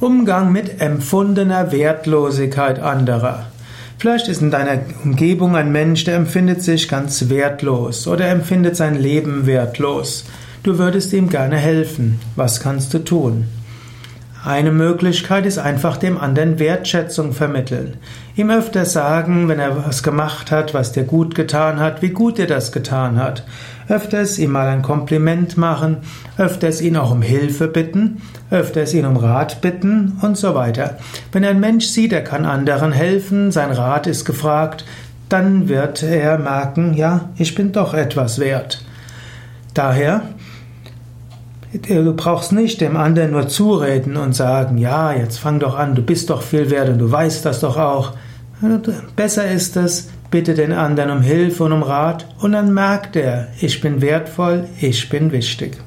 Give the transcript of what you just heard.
Umgang mit empfundener Wertlosigkeit anderer. Vielleicht ist in deiner Umgebung ein Mensch, der empfindet sich ganz wertlos oder empfindet sein Leben wertlos. Du würdest ihm gerne helfen. Was kannst du tun? Eine Möglichkeit ist einfach dem anderen Wertschätzung vermitteln. Ihm öfter sagen, wenn er was gemacht hat, was dir gut getan hat, wie gut er das getan hat. Öfters ihm mal ein Kompliment machen, öfters ihn auch um Hilfe bitten, öfters ihn um Rat bitten und so weiter. Wenn ein Mensch sieht, er kann anderen helfen, sein Rat ist gefragt, dann wird er merken, ja, ich bin doch etwas wert. Daher Du brauchst nicht dem anderen nur zureden und sagen, ja, jetzt fang doch an, du bist doch viel wert und du weißt das doch auch. Besser ist es, bitte den anderen um Hilfe und um Rat und dann merkt er, ich bin wertvoll, ich bin wichtig.